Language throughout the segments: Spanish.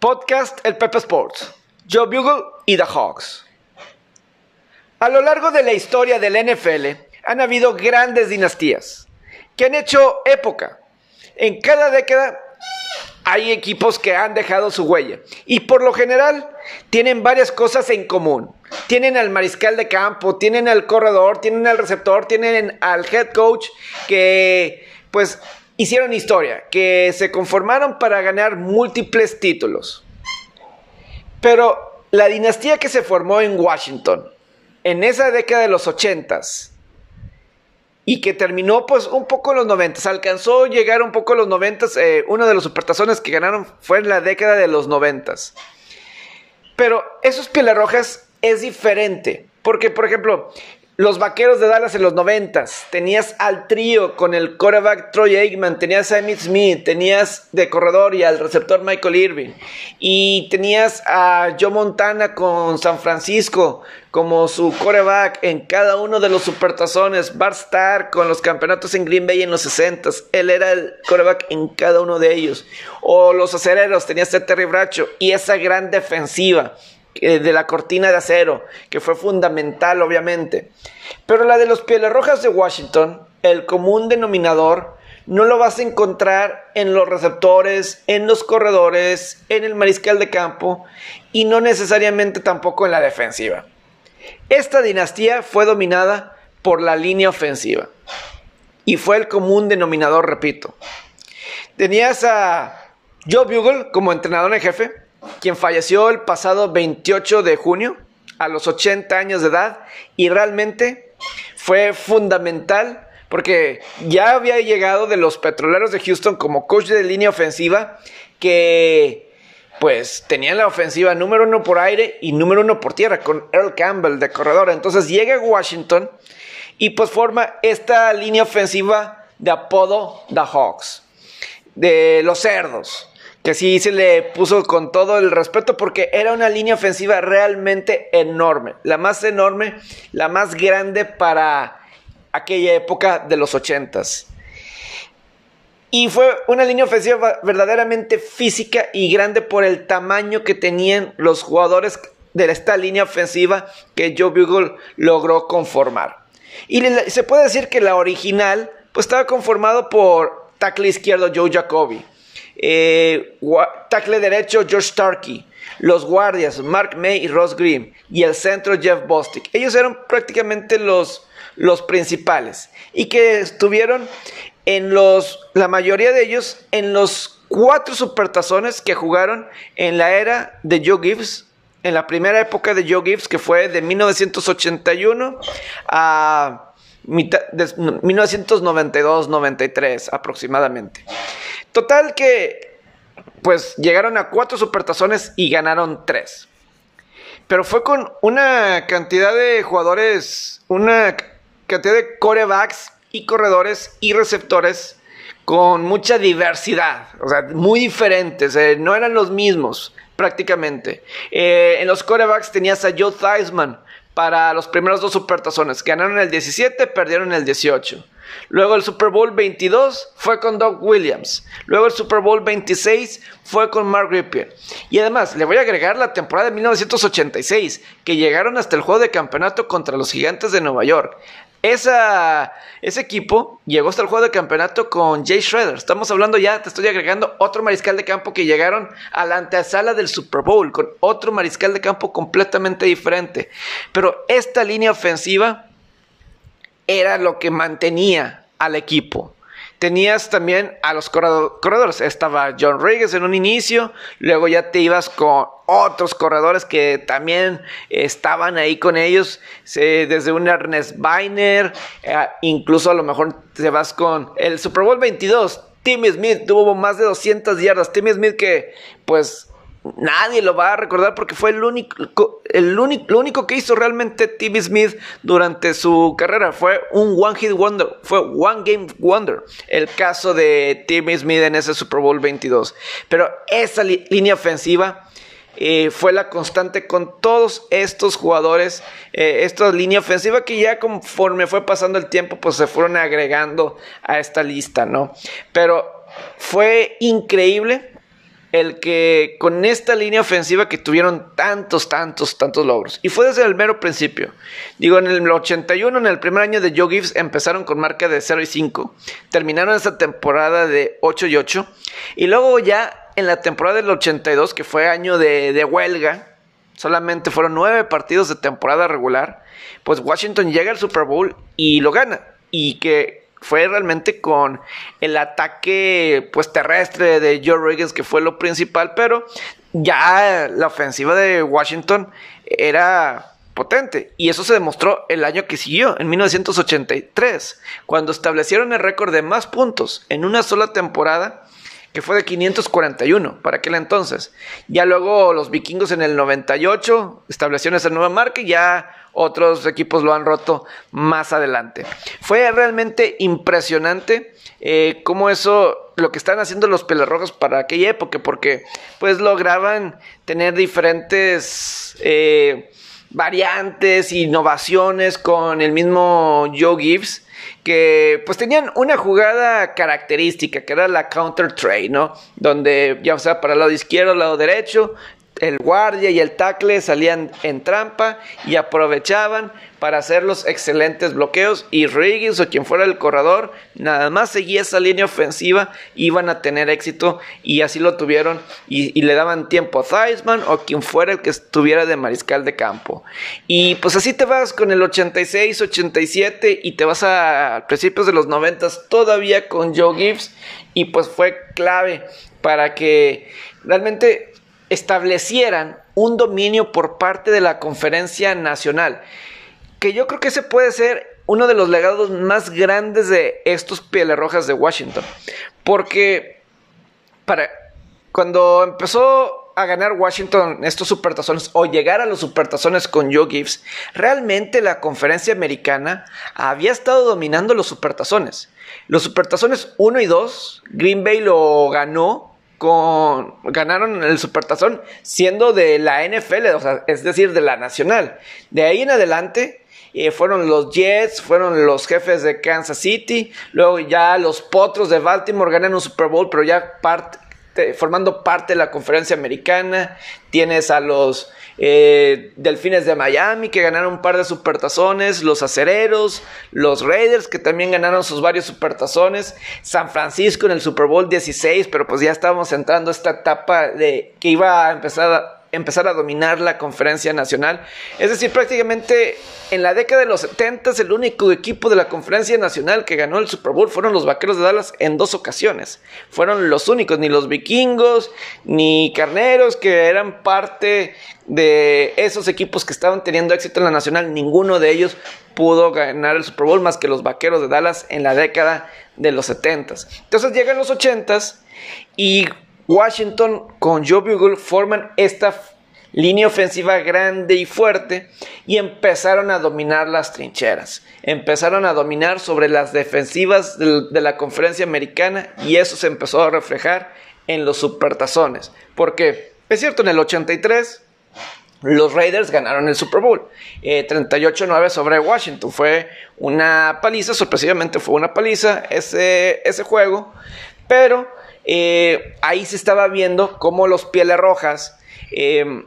Podcast El Pepe Sports, Joe Bugle y The Hawks. A lo largo de la historia del NFL han habido grandes dinastías que han hecho época. En cada década hay equipos que han dejado su huella y por lo general tienen varias cosas en común. Tienen al mariscal de campo, tienen al corredor, tienen al receptor, tienen al head coach que pues hicieron historia, que se conformaron para ganar múltiples títulos. Pero la dinastía que se formó en Washington, en esa década de los ochentas, y que terminó pues un poco en los noventas, alcanzó a llegar un poco a los noventas, eh, uno de los supertazones que ganaron fue en la década de los noventas. Pero esos Pieles es diferente, porque por ejemplo, los vaqueros de Dallas en los noventas. Tenías al trío con el quarterback Troy Aikman, tenías a Emmitt Smith, tenías de corredor y al receptor Michael Irving. Y tenías a Joe Montana con San Francisco como su quarterback en cada uno de los supertazones. Bart Starr con los campeonatos en Green Bay en los 60 Él era el quarterback en cada uno de ellos. O los acereros, tenías a Terry Bracho y esa gran defensiva de la cortina de acero, que fue fundamental, obviamente. Pero la de los Pieles Rojas de Washington, el común denominador, no lo vas a encontrar en los receptores, en los corredores, en el mariscal de campo y no necesariamente tampoco en la defensiva. Esta dinastía fue dominada por la línea ofensiva y fue el común denominador, repito. Tenías a Joe Bugle como entrenador en jefe, quien falleció el pasado 28 de junio a los 80 años de edad y realmente fue fundamental porque ya había llegado de los Petroleros de Houston como coach de línea ofensiva que pues tenían la ofensiva número uno por aire y número uno por tierra con Earl Campbell de corredor. Entonces llega a Washington y pues forma esta línea ofensiva de apodo The Hawks, de los cerdos que sí se le puso con todo el respeto porque era una línea ofensiva realmente enorme, la más enorme, la más grande para aquella época de los ochentas. Y fue una línea ofensiva verdaderamente física y grande por el tamaño que tenían los jugadores de esta línea ofensiva que Joe Bugle logró conformar. Y se puede decir que la original pues estaba conformado por tackle izquierdo Joe Jacoby, eh, tackle derecho George Starkey, los guardias Mark May y Ross Green y el centro Jeff Bostic. Ellos eran prácticamente los, los principales. Y que estuvieron en los, la mayoría de ellos en los cuatro supertazones que jugaron en la era de Joe Gibbs, en la primera época de Joe Gibbs, que fue de 1981 a 1992-93 aproximadamente. Total que, pues llegaron a cuatro supertazones y ganaron tres. Pero fue con una cantidad de jugadores, una cantidad de corebacks y corredores y receptores con mucha diversidad, o sea, muy diferentes, eh, no eran los mismos prácticamente. Eh, en los corebacks tenías a Joe Theismann para los primeros dos supertazones, ganaron el 17, perdieron el 18. Luego el Super Bowl 22 fue con Doug Williams. Luego el Super Bowl 26 fue con Mark Ripper. Y además, le voy a agregar la temporada de 1986, que llegaron hasta el juego de campeonato contra los Gigantes de Nueva York. Esa, ese equipo llegó hasta el juego de campeonato con Jay Schroeder. Estamos hablando ya, te estoy agregando otro mariscal de campo que llegaron a la antesala del Super Bowl con otro mariscal de campo completamente diferente. Pero esta línea ofensiva era lo que mantenía al equipo. Tenías también a los corredores. Estaba John Riggs en un inicio, luego ya te ibas con otros corredores que también estaban ahí con ellos, desde un Ernest Biner, eh, incluso a lo mejor te vas con el Super Bowl 22. Timmy Smith tuvo más de 200 yardas. Timmy Smith que pues Nadie lo va a recordar porque fue el único, el único, lo único que hizo realmente Timmy Smith durante su carrera. Fue un One Hit Wonder, fue One Game Wonder. El caso de Timmy Smith en ese Super Bowl 22. Pero esa línea ofensiva eh, fue la constante con todos estos jugadores. Eh, esta línea ofensiva que ya conforme fue pasando el tiempo, pues se fueron agregando a esta lista, ¿no? Pero fue increíble el que con esta línea ofensiva que tuvieron tantos, tantos, tantos logros. Y fue desde el mero principio. Digo, en el 81, en el primer año de Joe Gibbs, empezaron con marca de 0 y 5. Terminaron esa temporada de 8 y 8. Y luego ya en la temporada del 82, que fue año de, de huelga, solamente fueron 9 partidos de temporada regular, pues Washington llega al Super Bowl y lo gana. Y que fue realmente con el ataque pues terrestre de Joe Riggins que fue lo principal, pero ya la ofensiva de Washington era potente y eso se demostró el año que siguió, en 1983, cuando establecieron el récord de más puntos en una sola temporada que fue de 541 para aquel entonces. Ya luego los vikingos en el 98 establecieron esa nueva marca y ya otros equipos lo han roto más adelante. Fue realmente impresionante eh, cómo eso, lo que están haciendo los pelarrojos para aquella época, porque pues lograban tener diferentes... Eh, variantes, innovaciones con el mismo Joe Gibbs que pues tenían una jugada característica que era la counter trade, ¿no? Donde ya sea para el lado izquierdo, el lado derecho, el guardia y el tackle salían en trampa y aprovechaban para hacer los excelentes bloqueos y Riggins o quien fuera el corredor nada más seguía esa línea ofensiva iban a tener éxito y así lo tuvieron y, le daban tiempo a Theismann o quien fuera el que estuviera de mariscal de campo. Y pues así te vas con el 86 87 y te vas a, principios de los 90 todavía con Joe Gibbs y pues fue clave para que realmente establecieran un dominio por parte de la conferencia nacional. Que yo creo que ese puede ser uno de los legados más grandes de estos Pieles Rojas de Washington. Porque para, cuando empezó a ganar Washington estos supertazones o llegar a los supertazones con Joe Gibbs, realmente la conferencia americana había estado dominando los supertazones. Los supertazones 1 y 2, Green Bay lo ganó con, ganaron el Supertazón siendo de la NFL, es decir, de la Nacional. De ahí en adelante eh, fueron los Jets, fueron los jefes de Kansas City, luego ya los Potros de Baltimore ganan un Super Bowl, pero ya parte, formando parte de la conferencia americana. Tienes a los eh, Delfines de Miami que ganaron un par de supertazones, los Acereros, los Raiders que también ganaron sus varios supertazones, San Francisco en el Super Bowl 16, pero pues ya estábamos entrando a esta etapa de que iba a empezar a empezar a dominar la conferencia nacional. Es decir, prácticamente en la década de los 70 el único equipo de la conferencia nacional que ganó el Super Bowl fueron los Vaqueros de Dallas en dos ocasiones. Fueron los únicos, ni los vikingos, ni carneros que eran parte de esos equipos que estaban teniendo éxito en la nacional. Ninguno de ellos pudo ganar el Super Bowl más que los Vaqueros de Dallas en la década de los 70 Entonces llegan los 80 y Washington con Joe Bugle forman esta línea ofensiva grande y fuerte y empezaron a dominar las trincheras. Empezaron a dominar sobre las defensivas de, la conferencia americana y eso se empezó a reflejar en los supertazones. Porque, es cierto, en el 83 los Raiders ganaron el Super Bowl. 38-9 eh, sobre Washington. Fue una paliza, sorpresivamente fue una paliza ese, ese juego. Pero eh, ahí se estaba viendo cómo los Pieles Rojas eh,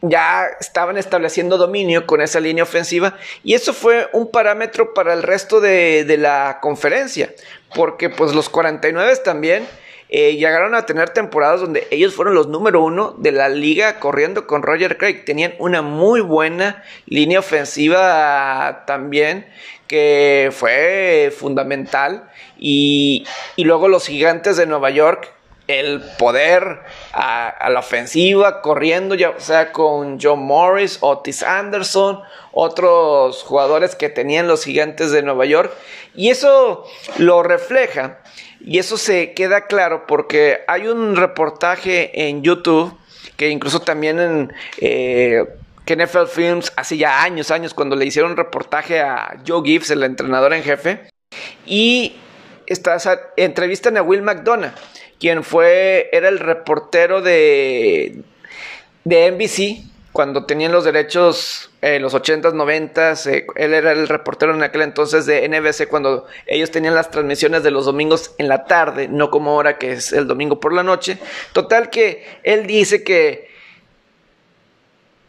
ya estaban estableciendo dominio con esa línea ofensiva. Y eso fue un parámetro para el resto de, la conferencia, porque pues los 49 también eh, llegaron a tener temporadas donde ellos fueron los número uno de la liga corriendo con Roger Craig, tenían una muy buena línea ofensiva también que fue fundamental y, luego los gigantes de Nueva York, el poder a, la ofensiva, corriendo, ya sea con John Morris, Otis Anderson, otros jugadores que tenían los gigantes de Nueva York. Y eso lo refleja, y eso se queda claro porque hay un reportaje en YouTube, que incluso también en... Eh, que NFL Films hace ya años, años, cuando le hicieron reportaje a Joe Gibbs, el entrenador en jefe, y entrevistan a Will McDonough, quien fue, era el reportero de, de NBC cuando tenían los derechos, eh, los 80s, 90s, eh, él era el reportero en aquel entonces de NBC cuando ellos tenían las transmisiones de los domingos en la tarde, no como ahora que es el domingo por la noche. Total que él dice que,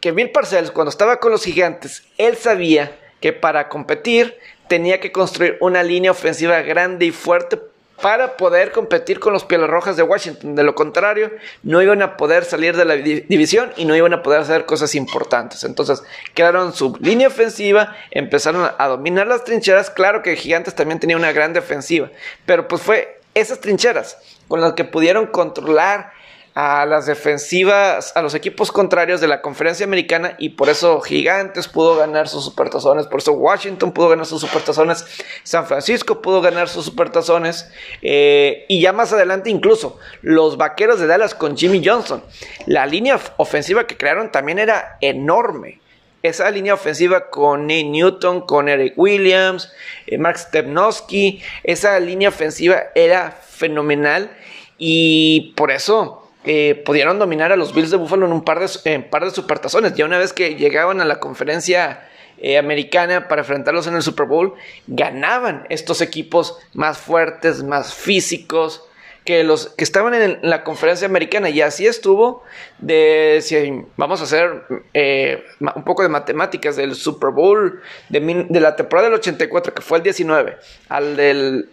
que Bill Parcells cuando estaba con los gigantes, él sabía que para competir tenía que construir una línea ofensiva grande y fuerte para poder competir con los Pieles Rojas de Washington. De lo contrario, no iban a poder salir de la división y no iban a poder hacer cosas importantes. Entonces, quedaron su línea ofensiva, empezaron a dominar las trincheras. Claro que Gigantes también tenía una gran defensiva, pero pues fue esas trincheras con las que pudieron controlar a las defensivas, a los equipos contrarios de la conferencia americana y por eso Gigantes pudo ganar sus supertazones, por eso Washington pudo ganar sus supertazones, San Francisco pudo ganar sus supertazones eh, y ya más adelante incluso los Vaqueros de Dallas con Jimmy Johnson. La línea ofensiva que crearon también era enorme. Esa línea ofensiva con Nate Newton, con Eric Williams, eh, Mark Stepnowski, esa línea ofensiva era fenomenal y por eso eh, pudieron dominar a los Bills de Buffalo en un par de, par de supertazones. Ya una vez que llegaban a la conferencia eh, americana para enfrentarlos en el Super Bowl, ganaban estos equipos más fuertes, más físicos que los que estaban en la conferencia americana. Y así estuvo de, si vamos a hacer eh, un poco de matemáticas, del Super Bowl de, de, la temporada del 84, que fue el 19, al de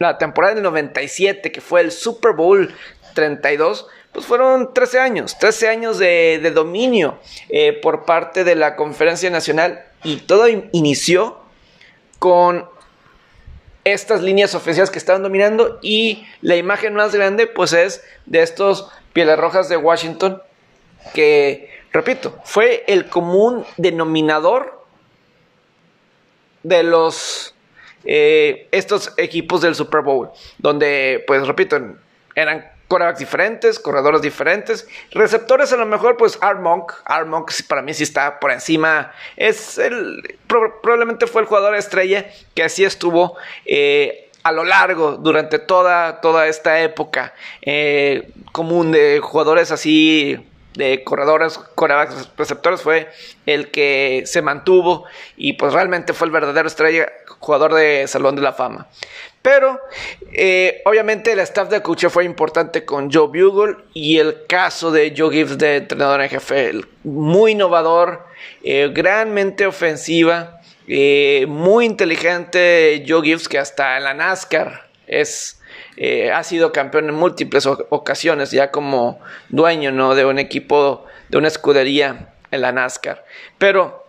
la temporada del 97, que fue el Super Bowl 32, pues fueron 13 años, 13 años de, dominio eh, por parte de la Conferencia Nacional y todo inició con estas líneas ofensivas que estaban dominando y la imagen más grande pues es de estos Pieles Rojas de Washington que, repito, fue el común denominador de los eh, estos equipos del Super Bowl, donde pues repito, eran corebacks diferentes, corredores diferentes, receptores a lo mejor, pues Art Monk, Art Monk para mí sí está por encima, es el, probablemente fue el jugador estrella que así estuvo eh, a lo largo, durante toda, toda esta época eh, común de jugadores así de corredores, corebacks, receptores fue el que se mantuvo y pues realmente fue el verdadero estrella, jugador de Salón de la Fama. Pero eh, obviamente el staff de coach fue importante con Joe Bugle y el caso de Joe Gibbs de entrenador en jefe, muy innovador, eh, granmente ofensiva, eh, muy inteligente Joe Gibbs que hasta en la NASCAR es, ha sido campeón en múltiples ocasiones ya como dueño ¿no? de un equipo, de una escudería en la NASCAR. Pero,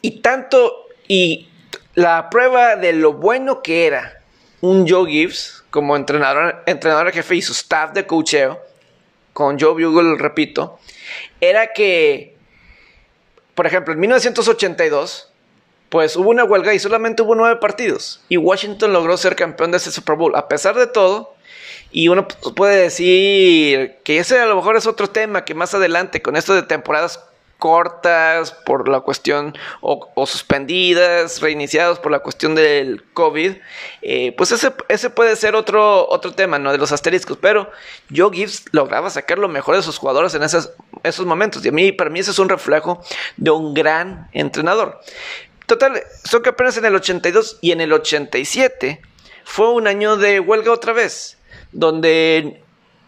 y tanto, y la prueba de lo bueno que era un Joe Gibbs como entrenador, entrenador jefe y su staff de cocheo, con Joe Bugle, repito, era que, por ejemplo, en 1982, pues hubo una huelga y solamente hubo nueve partidos. Y Washington logró ser campeón de ese Super Bowl. A pesar de todo, y uno puede decir que ese a lo mejor es otro tema que más adelante, con esto de temporadas cortas por la cuestión o, suspendidas, reiniciadas por la cuestión del COVID, eh, pues ese, ese, puede ser otro, otro tema, ¿no? De los asteriscos, pero Joe Gibbs lograba sacar lo mejor de sus jugadores en esos momentos y a mí, para mí ese es un reflejo de un gran entrenador. Total, son que apenas en el 82 y en el 87 fue un año de huelga otra vez, donde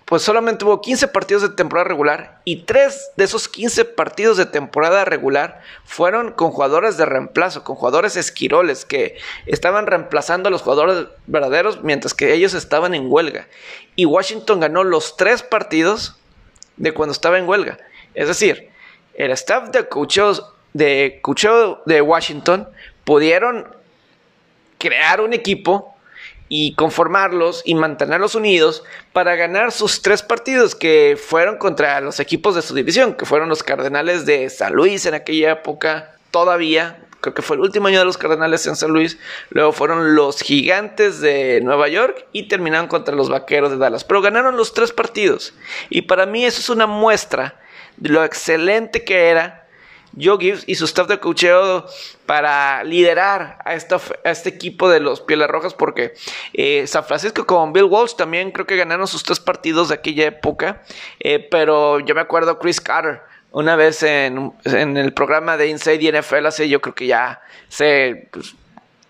pues solamente hubo 15 partidos de temporada regular y 3 de esos 15 partidos de temporada regular fueron con jugadores de reemplazo, con jugadores esquiroles que estaban reemplazando a los jugadores verdaderos mientras que ellos estaban en huelga. Y Washington ganó los 3 partidos de cuando estaba en huelga. Es decir, el staff de coaches de, de Washington pudieron crear un equipo y conformarlos y mantenerlos unidos para ganar sus tres partidos que fueron contra los equipos de su división, que fueron los Cardenales de San Luis en aquella época, todavía, creo que fue el último año de los Cardenales en San Luis, luego fueron los Gigantes de Nueva York y terminaron contra los Vaqueros de Dallas, pero ganaron los tres partidos. Y para mí eso es una muestra de lo excelente que era Joe Gibbs y su staff de cocheo para liderar a, este equipo de los Pieles Rojas porque eh, San Francisco con Bill Walsh también creo que ganaron sus tres partidos de aquella época, eh, pero yo me acuerdo Chris Carter una vez en, en el programa de Inside NFL hace yo creo que ya pues,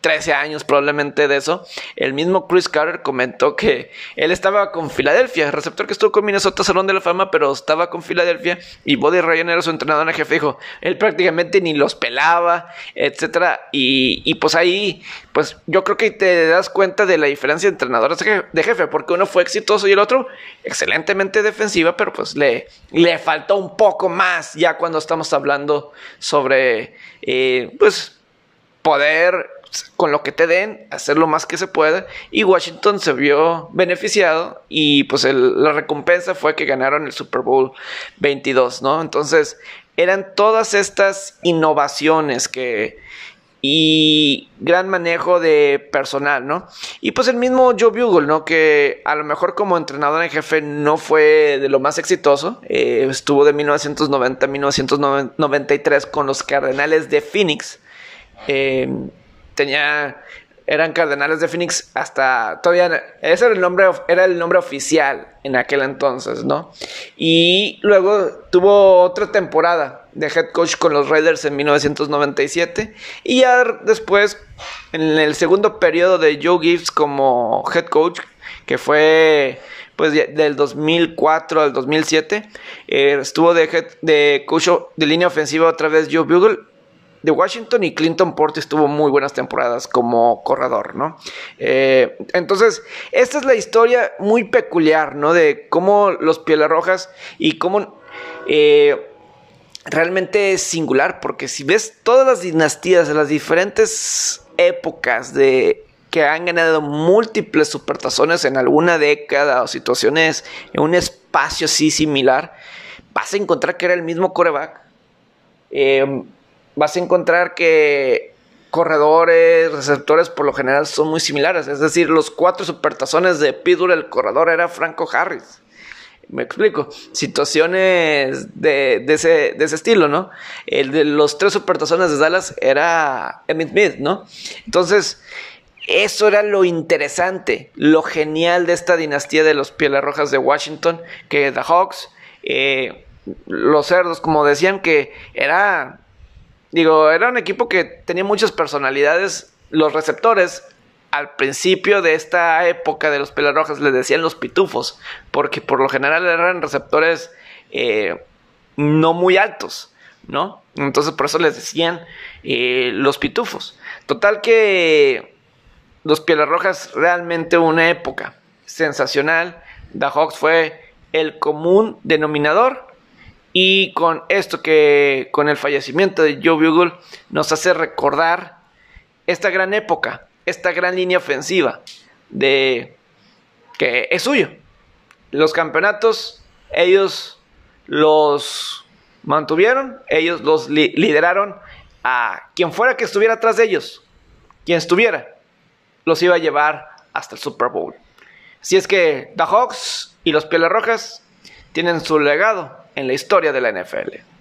13 años probablemente de eso, el mismo Chris Carter comentó que él estaba con Filadelfia, el receptor que estuvo con Minnesota Salón de la Fama, pero estaba con Filadelfia y Buddy Ryan era su entrenador en jefe, dijo, él prácticamente ni los pelaba, etcétera, y, y pues ahí, pues yo creo que te das cuenta de la diferencia de entrenadores de jefe, porque uno fue exitoso y el otro excelentemente defensiva, pero pues le, le faltó un poco más ya cuando estamos hablando sobre, eh, pues, poder con lo que te den, hacer lo más que se pueda. Y Washington se vio beneficiado y pues la recompensa fue que ganaron el Super Bowl 22, ¿no? Entonces eran todas estas innovaciones que y gran manejo de personal, ¿no? Y pues el mismo Joe Bugle, ¿no? Que a lo mejor como entrenador en jefe no fue de lo más exitoso. Eh, estuvo de 1990 a 1993 con los Cardenales de Phoenix. Eh, tenía eran Cardenales de Phoenix hasta todavía ese era el nombre era el nombre oficial en aquel entonces, ¿no? Y luego tuvo otra temporada de head coach con los Raiders en 1997 y ya después en el segundo periodo de Joe Gibbs como head coach que fue pues del 2004 al 2007 eh, estuvo de head, de coach de línea ofensiva otra vez Joe Bugle de Washington y Clinton Portis tuvo muy buenas temporadas como corredor, ¿no? Eh, entonces, esta es la historia muy peculiar, ¿no? De cómo los Pieles Rojas y cómo... Eh, realmente es singular porque si ves todas las dinastías de las diferentes épocas de que han ganado múltiples supertazones en alguna década o situaciones en un espacio así similar, vas a encontrar que era el mismo coreback. Eh, vas a encontrar que corredores, receptores por lo general son muy similares. Es decir, los cuatro supertazones de Pittsburgh, el corredor era Franco Harris. Me explico. Situaciones de, ese, estilo, ¿no? El de los tres supertazones de Dallas era Emmitt Smith, ¿no? Entonces, eso era lo interesante, lo genial de esta dinastía de los Pieles Rojas de Washington, que The Hawks, eh, los cerdos, como decían, que era Digo, era un equipo que tenía muchas personalidades. Los receptores, al principio de esta época de los pelarrojas, les decían los pitufos, porque por lo general eran receptores eh, no muy altos, ¿no? Entonces por eso les decían eh, los pitufos. Total que los Pieles realmente una época sensacional. The Hawks fue el común denominador y con esto que, con el fallecimiento de Joe Bugle, nos hace recordar esta gran época, esta gran línea ofensiva de que es suyo. Los campeonatos, ellos los mantuvieron, ellos los lideraron a quien fuera que estuviera atrás de ellos, quien estuviera, los iba a llevar hasta el Super Bowl. Si es que The Hawks y los Pieles Rojas tienen su legado en la historia de la NFL.